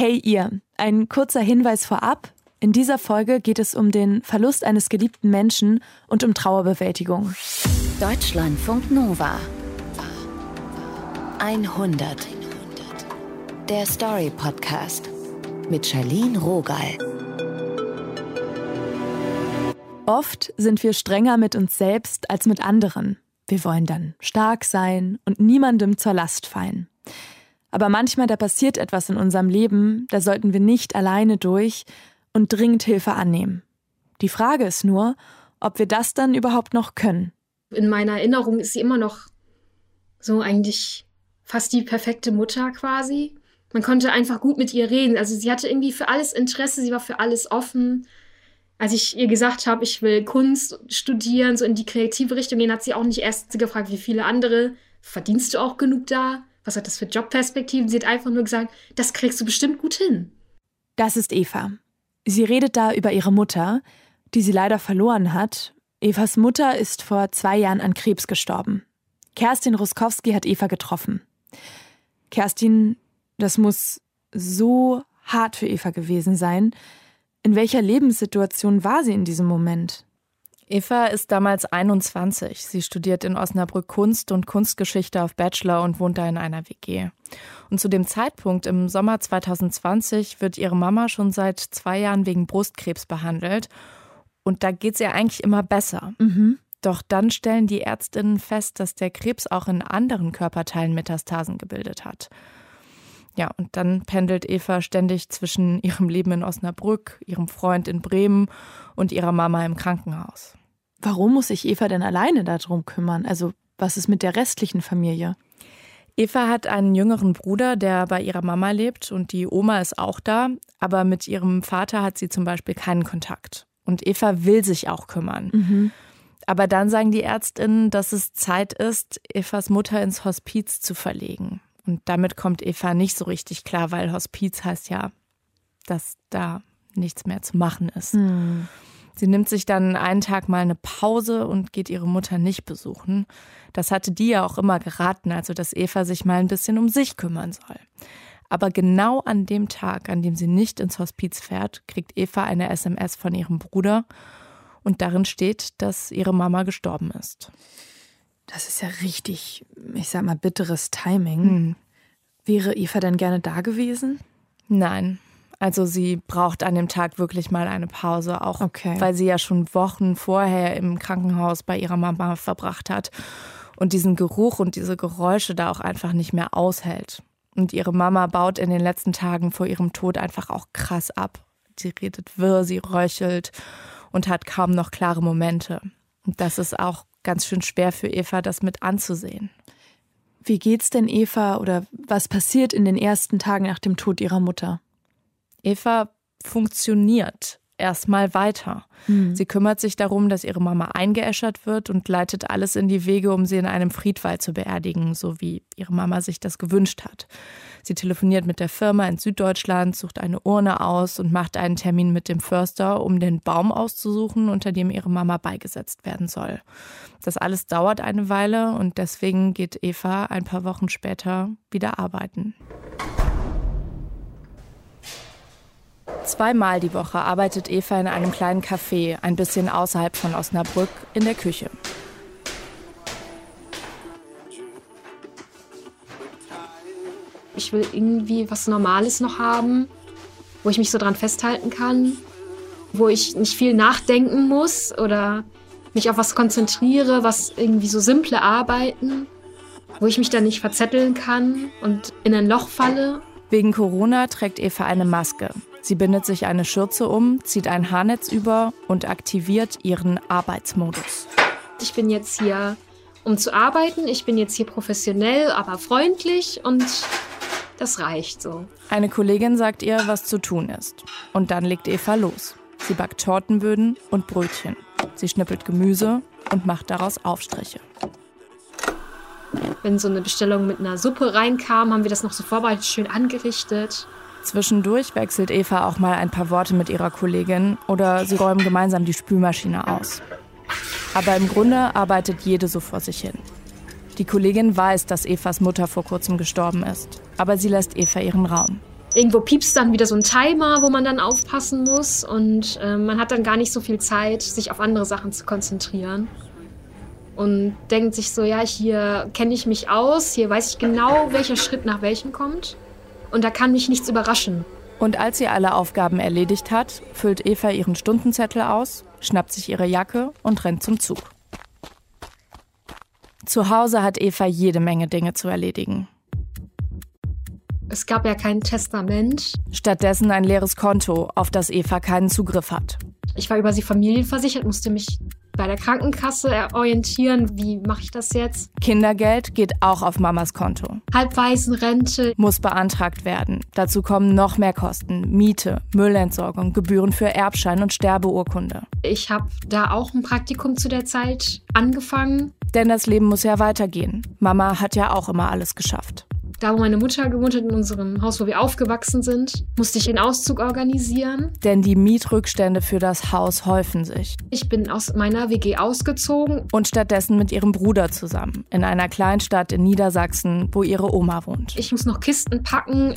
Hey ihr, ein kurzer Hinweis vorab. In dieser Folge geht es um den Verlust eines geliebten Menschen und um Trauerbewältigung. Deutschlandfunk Nova 100 Der Story Podcast mit Charlene Rogal. Oft sind wir strenger mit uns selbst als mit anderen. Wir wollen dann stark sein und niemandem zur Last fallen. Aber manchmal, da passiert etwas in unserem Leben, da sollten wir nicht alleine durch und dringend Hilfe annehmen. Die Frage ist nur, ob wir das dann überhaupt noch können. In meiner Erinnerung ist sie immer noch so eigentlich fast die perfekte Mutter quasi. Man konnte einfach gut mit ihr reden. Also sie hatte irgendwie für alles Interesse, sie war für alles offen als ich ihr gesagt habe, ich will Kunst studieren, so in die kreative Richtung gehen, hat sie auch nicht erst gefragt, wie viele andere, verdienst du auch genug da? Was hat das für Jobperspektiven? Sie hat einfach nur gesagt, das kriegst du bestimmt gut hin. Das ist Eva. Sie redet da über ihre Mutter, die sie leider verloren hat. Evas Mutter ist vor zwei Jahren an Krebs gestorben. Kerstin Ruskowski hat Eva getroffen. Kerstin, das muss so hart für Eva gewesen sein. In welcher Lebenssituation war sie in diesem Moment? Eva ist damals 21. Sie studiert in Osnabrück Kunst und Kunstgeschichte auf Bachelor und wohnt da in einer WG. Und zu dem Zeitpunkt im Sommer 2020 wird ihre Mama schon seit zwei Jahren wegen Brustkrebs behandelt. Und da geht es ihr eigentlich immer besser. Mhm. Doch dann stellen die Ärztinnen fest, dass der Krebs auch in anderen Körperteilen Metastasen gebildet hat. Ja, und dann pendelt Eva ständig zwischen ihrem Leben in Osnabrück, ihrem Freund in Bremen und ihrer Mama im Krankenhaus. Warum muss sich Eva denn alleine darum kümmern? Also, was ist mit der restlichen Familie? Eva hat einen jüngeren Bruder, der bei ihrer Mama lebt und die Oma ist auch da, aber mit ihrem Vater hat sie zum Beispiel keinen Kontakt. Und Eva will sich auch kümmern. Mhm. Aber dann sagen die Ärztinnen, dass es Zeit ist, Evas Mutter ins Hospiz zu verlegen. Und damit kommt Eva nicht so richtig klar, weil Hospiz heißt ja, dass da nichts mehr zu machen ist. Mhm. Sie nimmt sich dann einen Tag mal eine Pause und geht ihre Mutter nicht besuchen. Das hatte die ja auch immer geraten, also dass Eva sich mal ein bisschen um sich kümmern soll. Aber genau an dem Tag, an dem sie nicht ins Hospiz fährt, kriegt Eva eine SMS von ihrem Bruder und darin steht, dass ihre Mama gestorben ist. Das ist ja richtig, ich sag mal, bitteres Timing. Hm. Wäre Eva denn gerne da gewesen? Nein. Also sie braucht an dem Tag wirklich mal eine Pause, auch okay. weil sie ja schon Wochen vorher im Krankenhaus bei ihrer Mama verbracht hat und diesen Geruch und diese Geräusche da auch einfach nicht mehr aushält. Und ihre Mama baut in den letzten Tagen vor ihrem Tod einfach auch krass ab. Sie redet wirr, sie röchelt und hat kaum noch klare Momente. Und das ist auch ganz schön schwer für Eva, das mit anzusehen. Wie geht's denn Eva oder was passiert in den ersten Tagen nach dem Tod ihrer Mutter? Eva funktioniert erstmal weiter. Mhm. Sie kümmert sich darum, dass ihre Mama eingeäschert wird und leitet alles in die Wege, um sie in einem Friedwald zu beerdigen, so wie ihre Mama sich das gewünscht hat. Sie telefoniert mit der Firma in Süddeutschland, sucht eine Urne aus und macht einen Termin mit dem Förster, um den Baum auszusuchen, unter dem ihre Mama beigesetzt werden soll. Das alles dauert eine Weile und deswegen geht Eva ein paar Wochen später wieder arbeiten. Zweimal die Woche arbeitet Eva in einem kleinen Café, ein bisschen außerhalb von Osnabrück, in der Küche. Ich will irgendwie was Normales noch haben, wo ich mich so dran festhalten kann, wo ich nicht viel nachdenken muss oder mich auf was konzentriere, was irgendwie so simple Arbeiten, wo ich mich dann nicht verzetteln kann und in ein Loch falle. Wegen Corona trägt Eva eine Maske. Sie bindet sich eine Schürze um, zieht ein Haarnetz über und aktiviert ihren Arbeitsmodus. Ich bin jetzt hier, um zu arbeiten. Ich bin jetzt hier professionell, aber freundlich und das reicht so. Eine Kollegin sagt ihr, was zu tun ist. Und dann legt Eva los. Sie backt Tortenböden und Brötchen. Sie schnippelt Gemüse und macht daraus Aufstriche. Wenn so eine Bestellung mit einer Suppe reinkam, haben wir das noch so vorbereitet, schön angerichtet. Zwischendurch wechselt Eva auch mal ein paar Worte mit ihrer Kollegin oder sie räumen gemeinsam die Spülmaschine aus. Aber im Grunde arbeitet jede so vor sich hin. Die Kollegin weiß, dass Evas Mutter vor kurzem gestorben ist, aber sie lässt Eva ihren Raum. Irgendwo piepst dann wieder so ein Timer, wo man dann aufpassen muss. Und äh, man hat dann gar nicht so viel Zeit, sich auf andere Sachen zu konzentrieren. Und denkt sich so, ja, hier kenne ich mich aus, hier weiß ich genau, welcher Schritt nach welchem kommt. Und da kann mich nichts überraschen. Und als sie alle Aufgaben erledigt hat, füllt Eva ihren Stundenzettel aus, schnappt sich ihre Jacke und rennt zum Zug. Zu Hause hat Eva jede Menge Dinge zu erledigen. Es gab ja kein Testament. Stattdessen ein leeres Konto, auf das Eva keinen Zugriff hat. Ich war über sie familienversichert, musste mich bei der Krankenkasse orientieren. Wie mache ich das jetzt? Kindergeld geht auch auf Mamas Konto. Halbwaisenrente muss beantragt werden. Dazu kommen noch mehr Kosten. Miete, Müllentsorgung, Gebühren für Erbschein und Sterbeurkunde. Ich habe da auch ein Praktikum zu der Zeit angefangen. Denn das Leben muss ja weitergehen. Mama hat ja auch immer alles geschafft. Da, wo meine Mutter gewohnt hat, in unserem Haus, wo wir aufgewachsen sind, musste ich den Auszug organisieren. Denn die Mietrückstände für das Haus häufen sich. Ich bin aus meiner WG ausgezogen. Und stattdessen mit ihrem Bruder zusammen. In einer Kleinstadt in Niedersachsen, wo ihre Oma wohnt. Ich muss noch Kisten packen.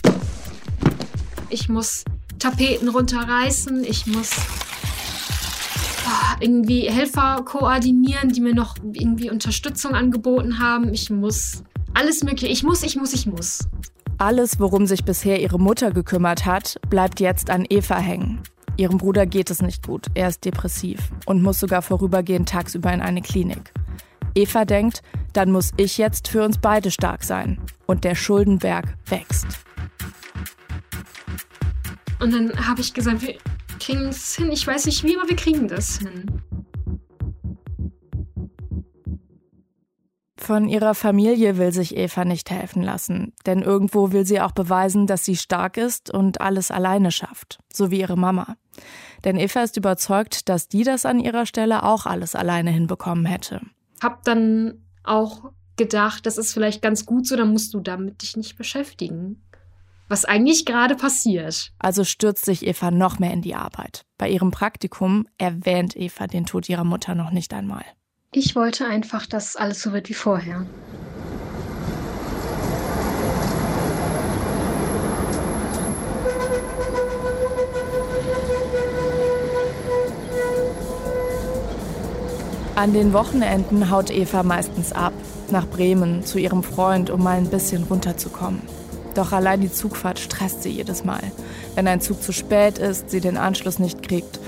Ich muss Tapeten runterreißen. Ich muss ah, irgendwie Helfer koordinieren, die mir noch irgendwie Unterstützung angeboten haben. Ich muss alles Mögliche. Ich muss, ich muss, ich muss. Alles, worum sich bisher ihre Mutter gekümmert hat, bleibt jetzt an Eva hängen. Ihrem Bruder geht es nicht gut, er ist depressiv und muss sogar vorübergehend tagsüber in eine Klinik. Eva denkt, dann muss ich jetzt für uns beide stark sein. Und der Schuldenberg wächst. Und dann habe ich gesagt, wir kriegen es hin. Ich weiß nicht wie, aber wir kriegen das hin. Von ihrer Familie will sich Eva nicht helfen lassen, denn irgendwo will sie auch beweisen, dass sie stark ist und alles alleine schafft, so wie ihre Mama. Denn Eva ist überzeugt, dass die das an ihrer Stelle auch alles alleine hinbekommen hätte. Hab dann auch gedacht, das ist vielleicht ganz gut so, dann musst du damit dich nicht beschäftigen. Was eigentlich gerade passiert. Also stürzt sich Eva noch mehr in die Arbeit. Bei ihrem Praktikum erwähnt Eva den Tod ihrer Mutter noch nicht einmal. Ich wollte einfach, dass alles so wird wie vorher. An den Wochenenden haut Eva meistens ab, nach Bremen zu ihrem Freund, um mal ein bisschen runterzukommen. Doch allein die Zugfahrt stresst sie jedes Mal. Wenn ein Zug zu spät ist, sie den Anschluss nicht kriegt.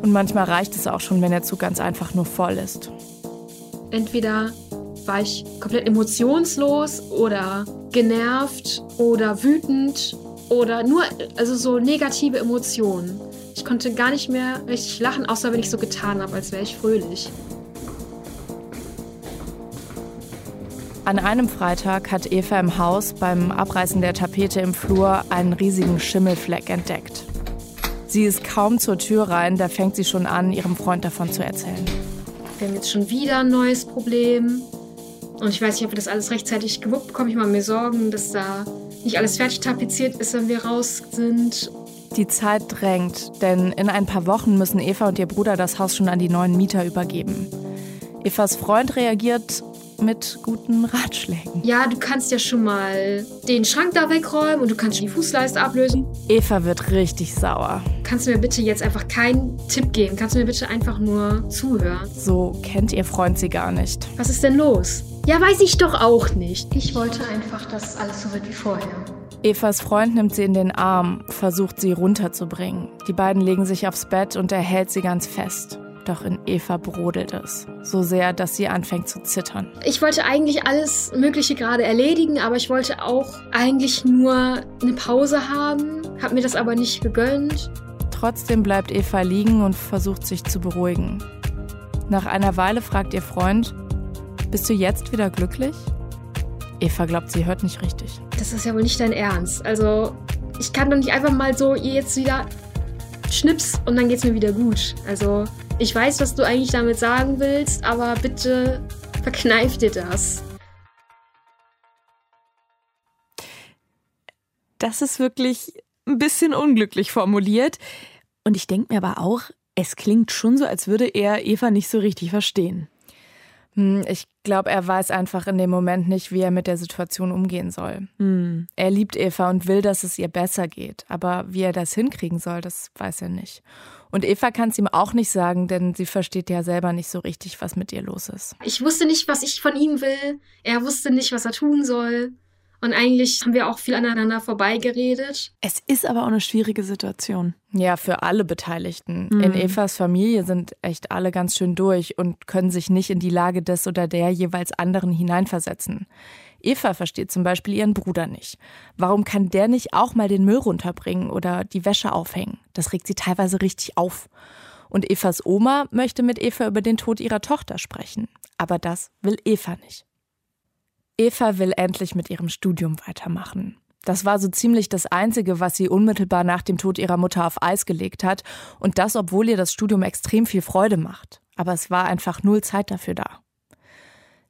Und manchmal reicht es auch schon, wenn der Zug ganz einfach nur voll ist. Entweder war ich komplett emotionslos oder genervt oder wütend oder nur, also so negative Emotionen. Ich konnte gar nicht mehr richtig lachen, außer wenn ich so getan habe, als wäre ich fröhlich. An einem Freitag hat Eva im Haus beim Abreißen der Tapete im Flur einen riesigen Schimmelfleck entdeckt. Sie ist kaum zur Tür rein, da fängt sie schon an, ihrem Freund davon zu erzählen wir haben jetzt schon wieder ein neues Problem. Und ich weiß nicht, ob wir das alles rechtzeitig gewuppt bekommen. Ich mache mir Sorgen, dass da nicht alles fertig tapeziert ist, wenn wir raus sind. Die Zeit drängt, denn in ein paar Wochen müssen Eva und ihr Bruder das Haus schon an die neuen Mieter übergeben. Evas Freund reagiert mit guten Ratschlägen. Ja, du kannst ja schon mal den Schrank da wegräumen und du kannst die Fußleiste ablösen. Eva wird richtig sauer. Kannst du mir bitte jetzt einfach keinen Tipp geben? Kannst du mir bitte einfach nur zuhören? So kennt ihr Freund sie gar nicht. Was ist denn los? Ja, weiß ich doch auch nicht. Ich wollte einfach, dass alles so wird wie vorher. Evas Freund nimmt sie in den Arm, versucht sie runterzubringen. Die beiden legen sich aufs Bett und er hält sie ganz fest. Doch in Eva brodelt es. So sehr, dass sie anfängt zu zittern. Ich wollte eigentlich alles Mögliche gerade erledigen, aber ich wollte auch eigentlich nur eine Pause haben, habe mir das aber nicht gegönnt. Trotzdem bleibt Eva liegen und versucht sich zu beruhigen. Nach einer Weile fragt ihr Freund, bist du jetzt wieder glücklich? Eva glaubt, sie hört nicht richtig. Das ist ja wohl nicht dein Ernst. Also, ich kann doch nicht einfach mal so jetzt wieder schnips und dann geht's mir wieder gut. Also, ich weiß, was du eigentlich damit sagen willst, aber bitte verkneif dir das. Das ist wirklich ein bisschen unglücklich formuliert. Und ich denke mir aber auch, es klingt schon so, als würde er Eva nicht so richtig verstehen. Hm, ich glaube, er weiß einfach in dem Moment nicht, wie er mit der Situation umgehen soll. Hm. Er liebt Eva und will, dass es ihr besser geht. Aber wie er das hinkriegen soll, das weiß er nicht. Und Eva kann es ihm auch nicht sagen, denn sie versteht ja selber nicht so richtig, was mit ihr los ist. Ich wusste nicht, was ich von ihm will. Er wusste nicht, was er tun soll. Und eigentlich haben wir auch viel aneinander vorbeigeredet. Es ist aber auch eine schwierige Situation. Ja, für alle Beteiligten. Mhm. In Evas Familie sind echt alle ganz schön durch und können sich nicht in die Lage des oder der jeweils anderen hineinversetzen. Eva versteht zum Beispiel ihren Bruder nicht. Warum kann der nicht auch mal den Müll runterbringen oder die Wäsche aufhängen? Das regt sie teilweise richtig auf. Und Evas Oma möchte mit Eva über den Tod ihrer Tochter sprechen. Aber das will Eva nicht. Eva will endlich mit ihrem Studium weitermachen. Das war so ziemlich das Einzige, was sie unmittelbar nach dem Tod ihrer Mutter auf Eis gelegt hat. Und das, obwohl ihr das Studium extrem viel Freude macht. Aber es war einfach null Zeit dafür da.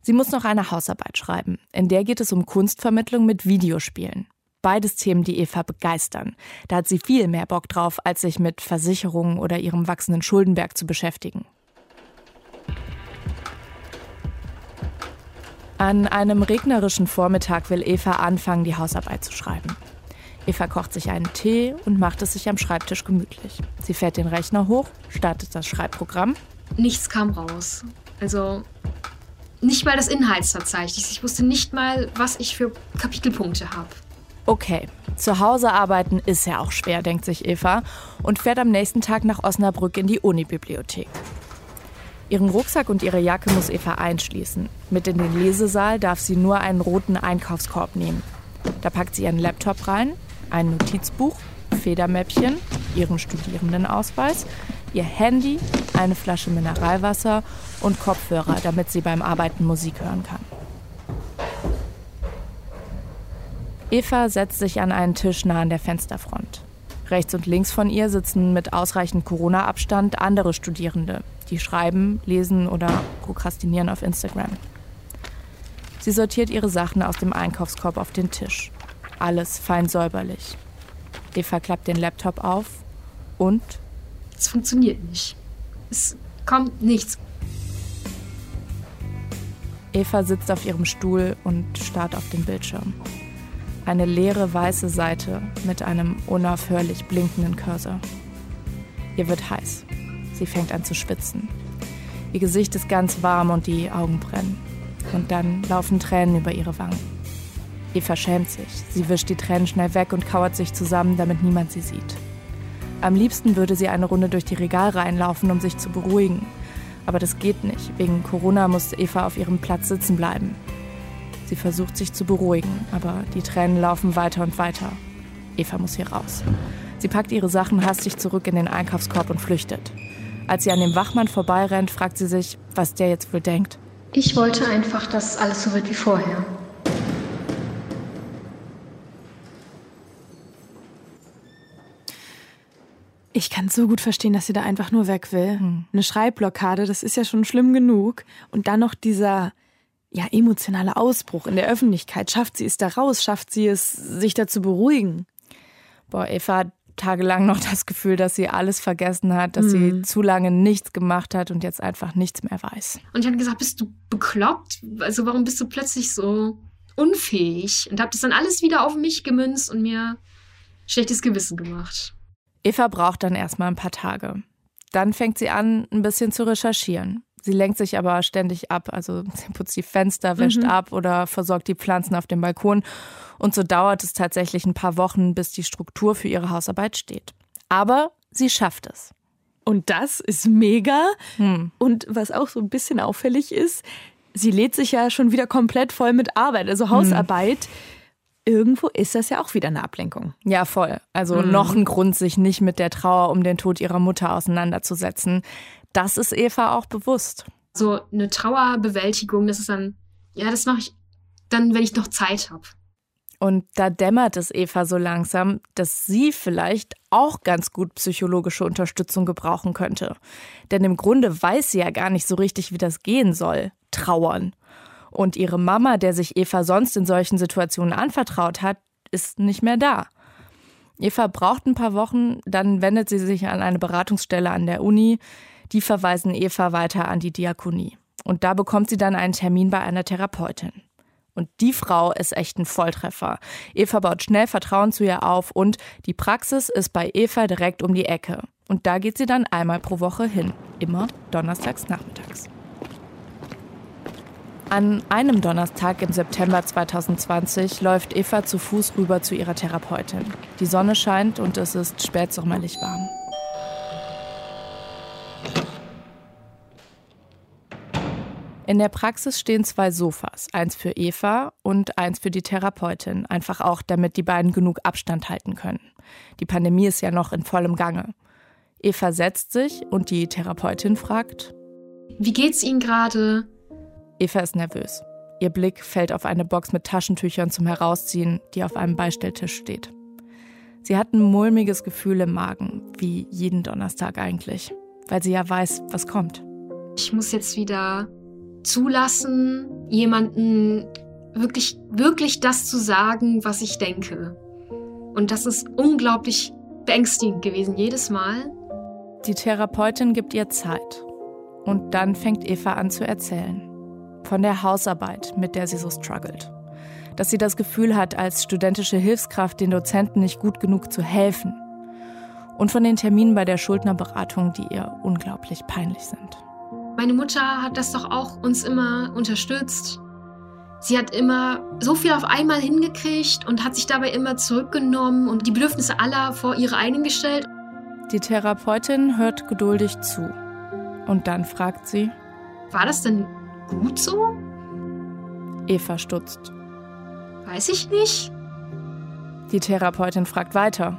Sie muss noch eine Hausarbeit schreiben. In der geht es um Kunstvermittlung mit Videospielen. Beides Themen, die Eva begeistern. Da hat sie viel mehr Bock drauf, als sich mit Versicherungen oder ihrem wachsenden Schuldenberg zu beschäftigen. An einem regnerischen Vormittag will Eva anfangen, die Hausarbeit zu schreiben. Eva kocht sich einen Tee und macht es sich am Schreibtisch gemütlich. Sie fährt den Rechner hoch, startet das Schreibprogramm. Nichts kam raus. Also nicht mal das Inhaltsverzeichnis. Ich wusste nicht mal, was ich für Kapitelpunkte habe. Okay, zu Hause arbeiten ist ja auch schwer, denkt sich Eva und fährt am nächsten Tag nach Osnabrück in die Unibibliothek. Ihren Rucksack und ihre Jacke muss Eva einschließen. Mit in den Lesesaal darf sie nur einen roten Einkaufskorb nehmen. Da packt sie ihren Laptop rein, ein Notizbuch, Federmäppchen, ihren Studierendenausweis, ihr Handy, eine Flasche Mineralwasser und Kopfhörer, damit sie beim Arbeiten Musik hören kann. Eva setzt sich an einen Tisch nah an der Fensterfront. Rechts und links von ihr sitzen mit ausreichend Corona-Abstand andere Studierende, die schreiben, lesen oder prokrastinieren auf Instagram. Sie sortiert ihre Sachen aus dem Einkaufskorb auf den Tisch. Alles fein säuberlich. Eva klappt den Laptop auf und Es funktioniert nicht. Es kommt nichts. Eva sitzt auf ihrem Stuhl und starrt auf den Bildschirm. Eine leere weiße Seite mit einem unaufhörlich blinkenden Cursor. Ihr wird heiß. Sie fängt an zu schwitzen. Ihr Gesicht ist ganz warm und die Augen brennen. Und dann laufen Tränen über ihre Wangen. Eva schämt sich. Sie wischt die Tränen schnell weg und kauert sich zusammen, damit niemand sie sieht. Am liebsten würde sie eine Runde durch die Regalreihen laufen, um sich zu beruhigen. Aber das geht nicht. Wegen Corona muss Eva auf ihrem Platz sitzen bleiben. Sie versucht sich zu beruhigen, aber die Tränen laufen weiter und weiter. Eva muss hier raus. Sie packt ihre Sachen hastig zurück in den Einkaufskorb und flüchtet. Als sie an dem Wachmann vorbeirennt, fragt sie sich, was der jetzt wohl denkt. Ich wollte einfach, dass alles so wird wie vorher. Ich kann so gut verstehen, dass sie da einfach nur weg will. Eine Schreibblockade, das ist ja schon schlimm genug. Und dann noch dieser ja, emotionale Ausbruch in der Öffentlichkeit. Schafft sie es da raus? Schafft sie es, sich da zu beruhigen? Boah, Eva tagelang noch das Gefühl, dass sie alles vergessen hat, dass sie zu lange nichts gemacht hat und jetzt einfach nichts mehr weiß. Und ich habe gesagt, bist du bekloppt? Also warum bist du plötzlich so unfähig? Und habe das dann alles wieder auf mich gemünzt und mir schlechtes Gewissen gemacht. Eva braucht dann erstmal ein paar Tage. Dann fängt sie an, ein bisschen zu recherchieren. Sie lenkt sich aber ständig ab. Also sie putzt die Fenster, wäscht ab oder versorgt die Pflanzen auf dem Balkon. Und so dauert es tatsächlich ein paar Wochen, bis die Struktur für ihre Hausarbeit steht. Aber sie schafft es. Und das ist mega. Hm. Und was auch so ein bisschen auffällig ist, sie lädt sich ja schon wieder komplett voll mit Arbeit, also Hausarbeit. Irgendwo ist das ja auch wieder eine Ablenkung. Ja, voll. Also noch ein Grund, sich nicht mit der Trauer um den Tod ihrer Mutter auseinanderzusetzen. Das ist Eva auch bewusst. So eine Trauerbewältigung, das ist dann, ja, das mache ich dann, wenn ich noch Zeit habe. Und da dämmert es Eva so langsam, dass sie vielleicht auch ganz gut psychologische Unterstützung gebrauchen könnte. Denn im Grunde weiß sie ja gar nicht so richtig, wie das gehen soll. Trauern. Und ihre Mama, der sich Eva sonst in solchen Situationen anvertraut hat, ist nicht mehr da. Eva braucht ein paar Wochen, dann wendet sie sich an eine Beratungsstelle an der Uni. Die verweisen Eva weiter an die Diakonie. Und da bekommt sie dann einen Termin bei einer Therapeutin. Und die Frau ist echt ein Volltreffer. Eva baut schnell Vertrauen zu ihr auf und die Praxis ist bei Eva direkt um die Ecke. Und da geht sie dann einmal pro Woche hin. Immer donnerstags nachmittags. An einem Donnerstag im September 2020 läuft Eva zu Fuß rüber zu ihrer Therapeutin. Die Sonne scheint und es ist spätsommerlich warm. In der Praxis stehen zwei Sofas, eins für Eva und eins für die Therapeutin, einfach auch, damit die beiden genug Abstand halten können. Die Pandemie ist ja noch in vollem Gange. Eva setzt sich und die Therapeutin fragt: Wie geht's Ihnen gerade? Eva ist nervös. Ihr Blick fällt auf eine Box mit Taschentüchern zum Herausziehen, die auf einem Beistelltisch steht. Sie hat ein mulmiges Gefühl im Magen, wie jeden Donnerstag eigentlich, weil sie ja weiß, was kommt. Ich muss jetzt wieder zulassen, jemanden wirklich, wirklich das zu sagen, was ich denke. Und das ist unglaublich beängstigend gewesen, jedes Mal. Die Therapeutin gibt ihr Zeit. Und dann fängt Eva an zu erzählen. Von der Hausarbeit, mit der sie so struggelt. Dass sie das Gefühl hat, als studentische Hilfskraft den Dozenten nicht gut genug zu helfen. Und von den Terminen bei der Schuldnerberatung, die ihr unglaublich peinlich sind. Meine Mutter hat das doch auch uns immer unterstützt. Sie hat immer so viel auf einmal hingekriegt und hat sich dabei immer zurückgenommen und die Bedürfnisse aller vor ihre eigenen gestellt. Die Therapeutin hört geduldig zu. Und dann fragt sie: War das denn gut so? Eva stutzt. Weiß ich nicht. Die Therapeutin fragt weiter.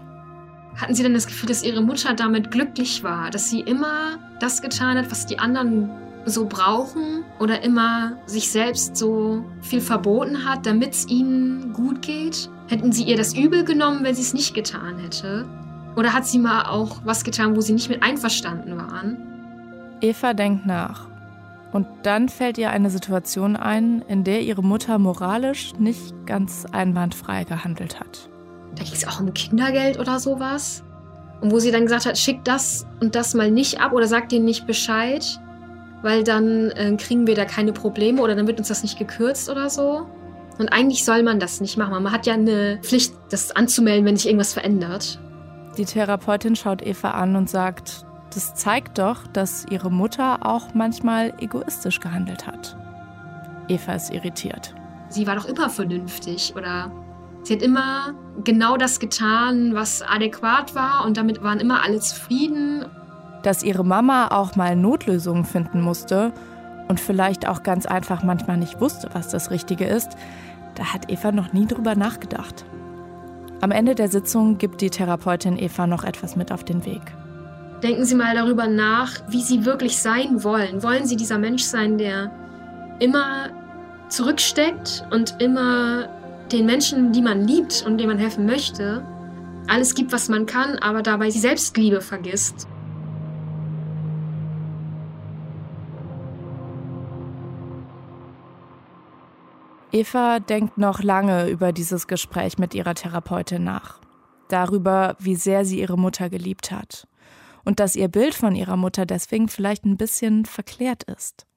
Hatten Sie denn das Gefühl, dass Ihre Mutter damit glücklich war, dass sie immer das getan hat, was die anderen so brauchen oder immer sich selbst so viel verboten hat, damit es ihnen gut geht? Hätten Sie ihr das übel genommen, wenn sie es nicht getan hätte? Oder hat sie mal auch was getan, wo sie nicht mit einverstanden waren? Eva denkt nach. Und dann fällt ihr eine Situation ein, in der ihre Mutter moralisch nicht ganz einwandfrei gehandelt hat. Da ging es auch um Kindergeld oder sowas. Und wo sie dann gesagt hat, schick das und das mal nicht ab oder sag denen nicht Bescheid, weil dann äh, kriegen wir da keine Probleme oder dann wird uns das nicht gekürzt oder so. Und eigentlich soll man das nicht machen. Man hat ja eine Pflicht, das anzumelden, wenn sich irgendwas verändert. Die Therapeutin schaut Eva an und sagt, das zeigt doch, dass ihre Mutter auch manchmal egoistisch gehandelt hat. Eva ist irritiert. Sie war doch immer vernünftig oder Sie hat immer genau das getan, was adäquat war und damit waren immer alle zufrieden. Dass ihre Mama auch mal Notlösungen finden musste und vielleicht auch ganz einfach manchmal nicht wusste, was das Richtige ist, da hat Eva noch nie drüber nachgedacht. Am Ende der Sitzung gibt die Therapeutin Eva noch etwas mit auf den Weg. Denken Sie mal darüber nach, wie Sie wirklich sein wollen. Wollen Sie dieser Mensch sein, der immer zurücksteckt und immer den Menschen, die man liebt und denen man helfen möchte, alles gibt, was man kann, aber dabei die Selbstliebe vergisst. Eva denkt noch lange über dieses Gespräch mit ihrer Therapeutin nach. Darüber, wie sehr sie ihre Mutter geliebt hat. Und dass ihr Bild von ihrer Mutter deswegen vielleicht ein bisschen verklärt ist.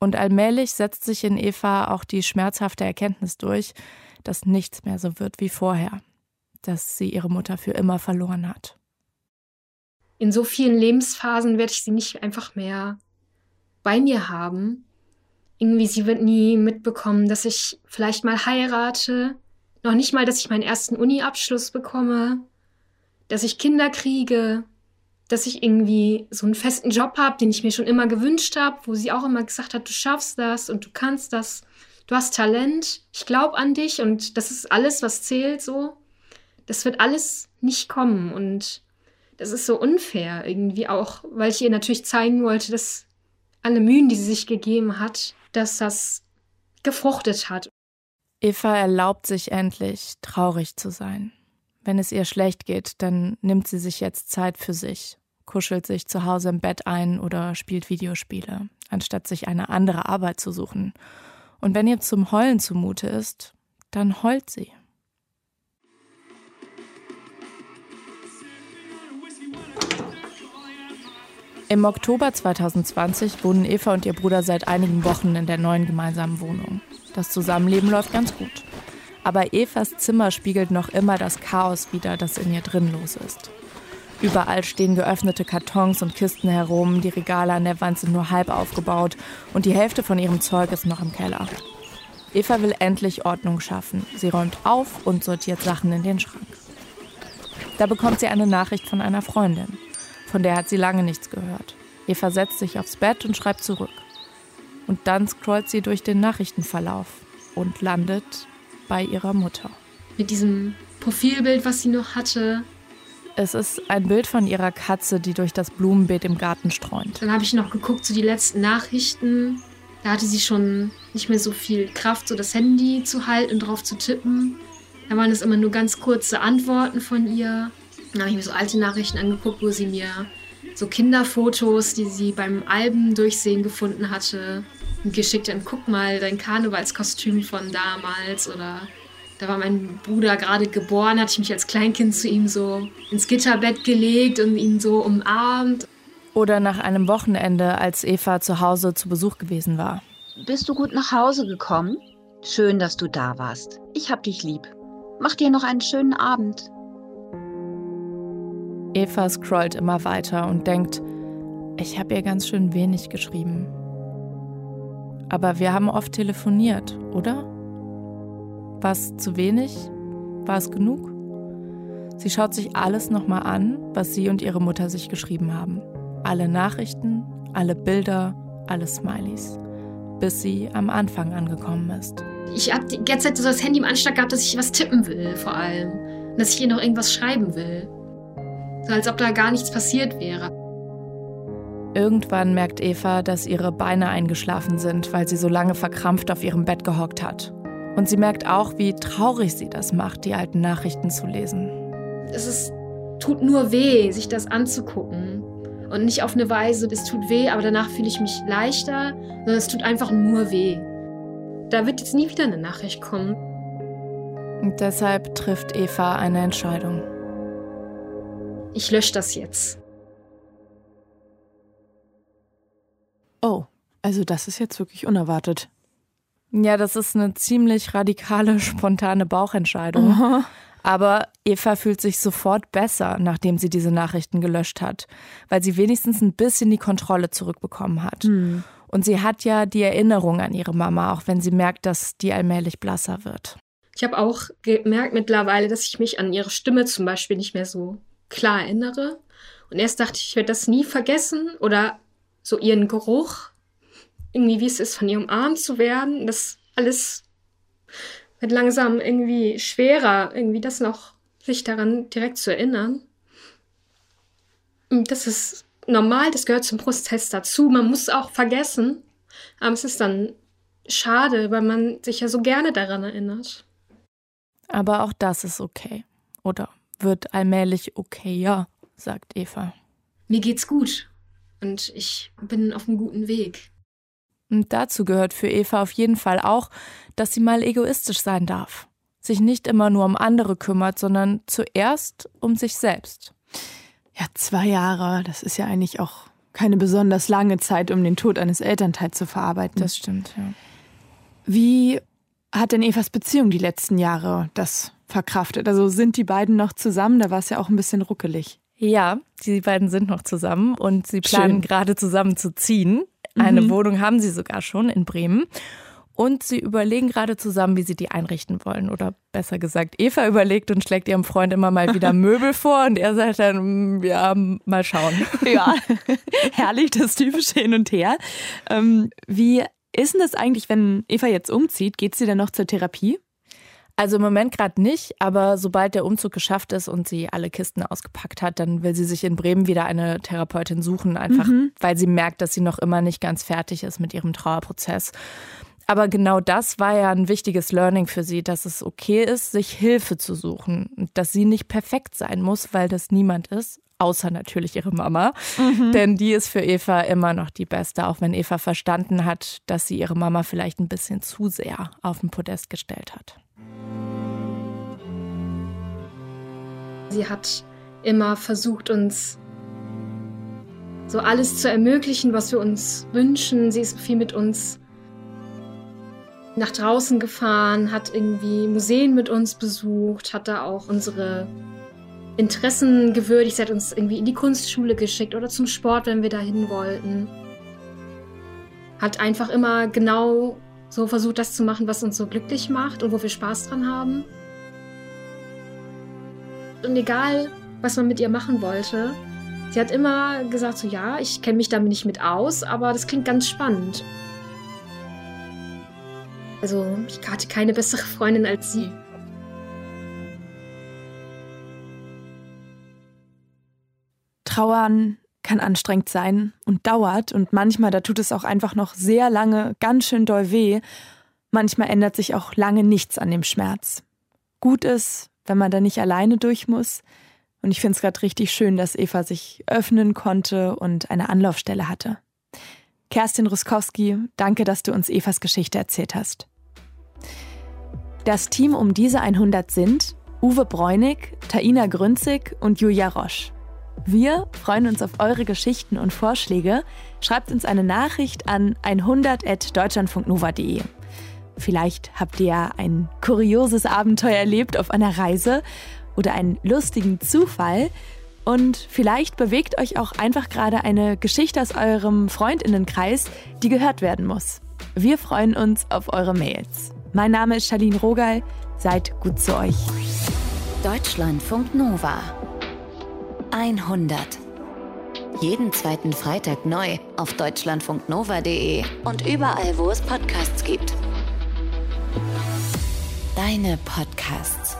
Und allmählich setzt sich in Eva auch die schmerzhafte Erkenntnis durch, dass nichts mehr so wird wie vorher, dass sie ihre Mutter für immer verloren hat. In so vielen Lebensphasen werde ich sie nicht einfach mehr bei mir haben. Irgendwie, sie wird nie mitbekommen, dass ich vielleicht mal heirate, noch nicht mal, dass ich meinen ersten Uni-Abschluss bekomme, dass ich Kinder kriege, dass ich irgendwie so einen festen Job habe, den ich mir schon immer gewünscht habe, wo sie auch immer gesagt hat, du schaffst das und du kannst das, du hast Talent, ich glaube an dich und das ist alles, was zählt so. Das wird alles nicht kommen und das ist so unfair irgendwie auch, weil ich ihr natürlich zeigen wollte, dass alle Mühen, die sie sich gegeben hat, dass das gefruchtet hat. Eva erlaubt sich endlich, traurig zu sein. Wenn es ihr schlecht geht, dann nimmt sie sich jetzt Zeit für sich, kuschelt sich zu Hause im Bett ein oder spielt Videospiele, anstatt sich eine andere Arbeit zu suchen. Und wenn ihr zum Heulen zumute ist, dann heult sie. Im Oktober 2020 wohnen Eva und ihr Bruder seit einigen Wochen in der neuen gemeinsamen Wohnung. Das Zusammenleben läuft ganz gut. Aber Evas Zimmer spiegelt noch immer das Chaos wider, das in ihr drin los ist. Überall stehen geöffnete Kartons und Kisten herum, die Regale an der Wand sind nur halb aufgebaut und die Hälfte von ihrem Zeug ist noch im Keller. Eva will endlich Ordnung schaffen. Sie räumt auf und sortiert Sachen in den Schrank. Da bekommt sie eine Nachricht von einer Freundin. Von der hat sie lange nichts gehört. Eva setzt sich aufs Bett und schreibt zurück. Und dann scrollt sie durch den Nachrichtenverlauf und landet bei ihrer Mutter. Mit diesem Profilbild, was sie noch hatte. Es ist ein Bild von ihrer Katze, die durch das Blumenbeet im Garten streunt. Dann habe ich noch geguckt, so die letzten Nachrichten. Da hatte sie schon nicht mehr so viel Kraft, so das Handy zu halten und drauf zu tippen. Da waren es immer nur ganz kurze Antworten von ihr. Dann habe ich mir so alte Nachrichten angeguckt, wo sie mir so Kinderfotos, die sie beim Alben durchsehen gefunden hatte, geschickt. Dann guck mal, dein Karnevalskostüm von damals oder da war mein Bruder gerade geboren, hatte ich mich als Kleinkind zu ihm so ins Gitterbett gelegt und ihn so umarmt. Oder nach einem Wochenende, als Eva zu Hause zu Besuch gewesen war. Bist du gut nach Hause gekommen? Schön, dass du da warst. Ich hab dich lieb. Mach dir noch einen schönen Abend. Eva scrollt immer weiter und denkt, ich habe ihr ganz schön wenig geschrieben. Aber wir haben oft telefoniert, oder? War es zu wenig? War es genug? Sie schaut sich alles nochmal an, was sie und ihre Mutter sich geschrieben haben. Alle Nachrichten, alle Bilder, alle Smileys. Bis sie am Anfang angekommen ist. Ich habe die ganze Zeit so das Handy im Anschlag gehabt, dass ich was tippen will, vor allem. Dass ich ihr noch irgendwas schreiben will. So als ob da gar nichts passiert wäre. Irgendwann merkt Eva, dass ihre Beine eingeschlafen sind, weil sie so lange verkrampft auf ihrem Bett gehockt hat. Und sie merkt auch, wie traurig sie das macht, die alten Nachrichten zu lesen. Es ist, tut nur weh, sich das anzugucken. Und nicht auf eine Weise, es tut weh, aber danach fühle ich mich leichter, sondern es tut einfach nur weh. Da wird jetzt nie wieder eine Nachricht kommen. Und deshalb trifft Eva eine Entscheidung. Ich lösche das jetzt. Oh, also das ist jetzt wirklich unerwartet. Ja, das ist eine ziemlich radikale, spontane Bauchentscheidung. Aha. Aber Eva fühlt sich sofort besser, nachdem sie diese Nachrichten gelöscht hat, weil sie wenigstens ein bisschen die Kontrolle zurückbekommen hat. Hm. Und sie hat ja die Erinnerung an ihre Mama, auch wenn sie merkt, dass die allmählich blasser wird. Ich habe auch gemerkt mittlerweile, dass ich mich an ihre Stimme zum Beispiel nicht mehr so klar erinnere. Und erst dachte ich, ich werde das nie vergessen oder so ihren Geruch, irgendwie wie es ist, von ihrem Arm zu werden. Das alles wird langsam irgendwie schwerer, irgendwie das noch sich daran direkt zu erinnern. Und das ist normal, das gehört zum Prozess dazu. Man muss auch vergessen, aber es ist dann schade, weil man sich ja so gerne daran erinnert. Aber auch das ist okay, oder? Wird allmählich okayer, sagt Eva. Mir geht's gut und ich bin auf einem guten Weg. Und dazu gehört für Eva auf jeden Fall auch, dass sie mal egoistisch sein darf. Sich nicht immer nur um andere kümmert, sondern zuerst um sich selbst. Ja, zwei Jahre, das ist ja eigentlich auch keine besonders lange Zeit, um den Tod eines Elternteils zu verarbeiten. Das stimmt, ja. Wie hat denn Evas Beziehung die letzten Jahre das verkraftet? Also sind die beiden noch zusammen? Da war es ja auch ein bisschen ruckelig. Ja, die beiden sind noch zusammen und sie planen Schön. gerade zusammen zu ziehen. Eine mhm. Wohnung haben sie sogar schon in Bremen. Und sie überlegen gerade zusammen, wie sie die einrichten wollen. Oder besser gesagt, Eva überlegt und schlägt ihrem Freund immer mal wieder Möbel vor und er sagt dann, mm, ja, mal schauen. Ja, herrlich, das typische Hin und Her. Ähm, wie ist denn das eigentlich, wenn Eva jetzt umzieht? Geht sie dann noch zur Therapie? Also im Moment gerade nicht, aber sobald der Umzug geschafft ist und sie alle Kisten ausgepackt hat, dann will sie sich in Bremen wieder eine Therapeutin suchen, einfach mhm. weil sie merkt, dass sie noch immer nicht ganz fertig ist mit ihrem Trauerprozess. Aber genau das war ja ein wichtiges Learning für sie, dass es okay ist, sich Hilfe zu suchen, dass sie nicht perfekt sein muss, weil das niemand ist, außer natürlich ihre Mama. Mhm. Denn die ist für Eva immer noch die Beste, auch wenn Eva verstanden hat, dass sie ihre Mama vielleicht ein bisschen zu sehr auf den Podest gestellt hat. Sie hat immer versucht, uns so alles zu ermöglichen, was wir uns wünschen. Sie ist viel mit uns nach draußen gefahren, hat irgendwie Museen mit uns besucht, hat da auch unsere Interessen gewürdigt. Sie hat uns irgendwie in die Kunstschule geschickt oder zum Sport, wenn wir dahin wollten. Hat einfach immer genau so versucht, das zu machen, was uns so glücklich macht und wo wir Spaß dran haben. Und egal, was man mit ihr machen wollte, sie hat immer gesagt, so ja, ich kenne mich damit nicht mit aus, aber das klingt ganz spannend. Also ich hatte keine bessere Freundin als sie. Trauern kann anstrengend sein und dauert und manchmal, da tut es auch einfach noch sehr lange ganz schön doll weh. Manchmal ändert sich auch lange nichts an dem Schmerz. Gut ist, wenn man da nicht alleine durch muss. Und ich finde es gerade richtig schön, dass Eva sich öffnen konnte und eine Anlaufstelle hatte. Kerstin Ruskowski, danke, dass du uns Evas Geschichte erzählt hast. Das Team um diese 100 sind Uwe Bräunig, Taina Grünzig und Julia Roche. Wir freuen uns auf eure Geschichten und Vorschläge. Schreibt uns eine Nachricht an 100.deutschlandfunknova.de. Vielleicht habt ihr ein kurioses Abenteuer erlebt auf einer Reise oder einen lustigen Zufall. Und vielleicht bewegt euch auch einfach gerade eine Geschichte aus eurem Freundinnenkreis, die gehört werden muss. Wir freuen uns auf eure Mails. Mein Name ist Charlene Rogal. Seid gut zu euch. Deutschlandfunk Nova 100. Jeden zweiten Freitag neu auf deutschlandfunknova.de und überall, wo es Podcasts gibt. Deine Podcasts.